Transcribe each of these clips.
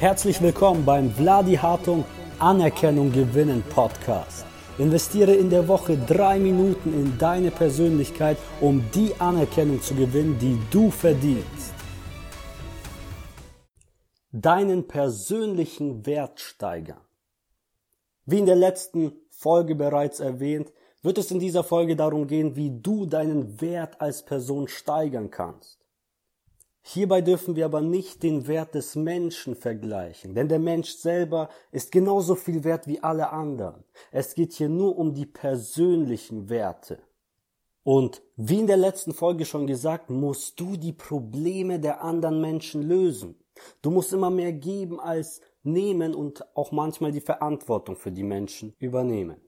Herzlich willkommen beim Vladi Hartung Anerkennung gewinnen Podcast. Investiere in der Woche drei Minuten in deine Persönlichkeit, um die Anerkennung zu gewinnen, die du verdienst. Deinen persönlichen Wert steigern. Wie in der letzten Folge bereits erwähnt, wird es in dieser Folge darum gehen, wie du deinen Wert als Person steigern kannst. Hierbei dürfen wir aber nicht den Wert des Menschen vergleichen, denn der Mensch selber ist genauso viel wert wie alle anderen. Es geht hier nur um die persönlichen Werte. Und wie in der letzten Folge schon gesagt, musst du die Probleme der anderen Menschen lösen. Du musst immer mehr geben als nehmen und auch manchmal die Verantwortung für die Menschen übernehmen.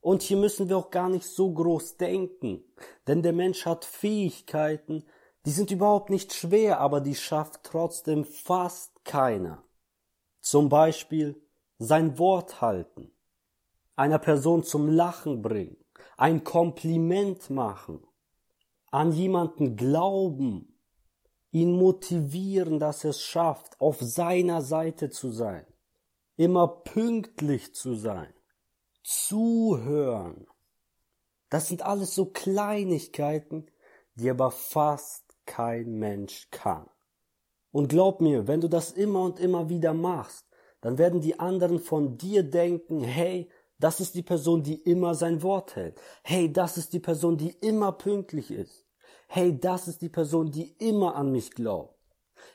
Und hier müssen wir auch gar nicht so groß denken, denn der Mensch hat Fähigkeiten, die sind überhaupt nicht schwer, aber die schafft trotzdem fast keiner. Zum Beispiel sein Wort halten, einer Person zum Lachen bringen, ein Kompliment machen, an jemanden glauben, ihn motivieren, dass er es schafft, auf seiner Seite zu sein, immer pünktlich zu sein, zuhören. Das sind alles so Kleinigkeiten, die aber fast kein Mensch kann. Und glaub mir, wenn du das immer und immer wieder machst, dann werden die anderen von dir denken, hey, das ist die Person, die immer sein Wort hält. Hey, das ist die Person, die immer pünktlich ist. Hey, das ist die Person, die immer an mich glaubt.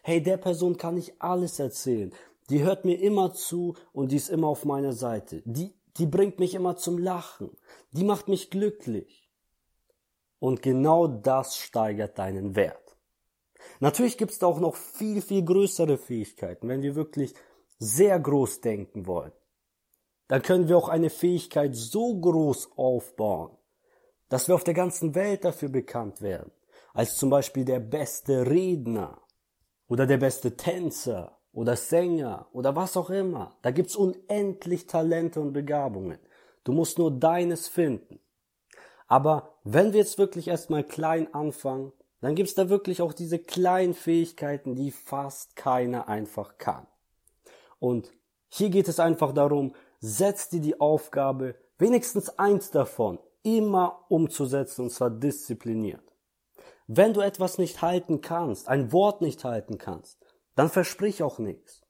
Hey, der Person kann ich alles erzählen. Die hört mir immer zu und die ist immer auf meiner Seite. Die, die bringt mich immer zum Lachen. Die macht mich glücklich. Und genau das steigert deinen Wert. Natürlich gibt es da auch noch viel, viel größere Fähigkeiten, wenn wir wirklich sehr groß denken wollen. Dann können wir auch eine Fähigkeit so groß aufbauen, dass wir auf der ganzen Welt dafür bekannt werden, als zum Beispiel der beste Redner oder der beste Tänzer oder Sänger oder was auch immer. Da gibt's unendlich Talente und Begabungen. Du musst nur deines finden. Aber wenn wir jetzt wirklich erstmal klein anfangen dann gibt's da wirklich auch diese kleinen Fähigkeiten, die fast keiner einfach kann. Und hier geht es einfach darum, setz dir die Aufgabe, wenigstens eins davon, immer umzusetzen und zwar diszipliniert. Wenn du etwas nicht halten kannst, ein Wort nicht halten kannst, dann versprich auch nichts.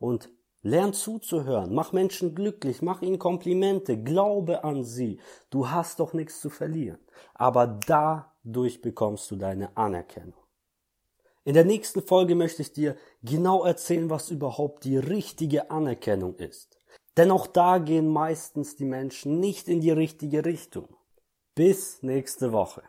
Und lern zuzuhören, mach Menschen glücklich, mach ihnen Komplimente, glaube an sie. Du hast doch nichts zu verlieren. Aber da Dadurch bekommst du deine Anerkennung. In der nächsten Folge möchte ich dir genau erzählen, was überhaupt die richtige Anerkennung ist. Denn auch da gehen meistens die Menschen nicht in die richtige Richtung. Bis nächste Woche.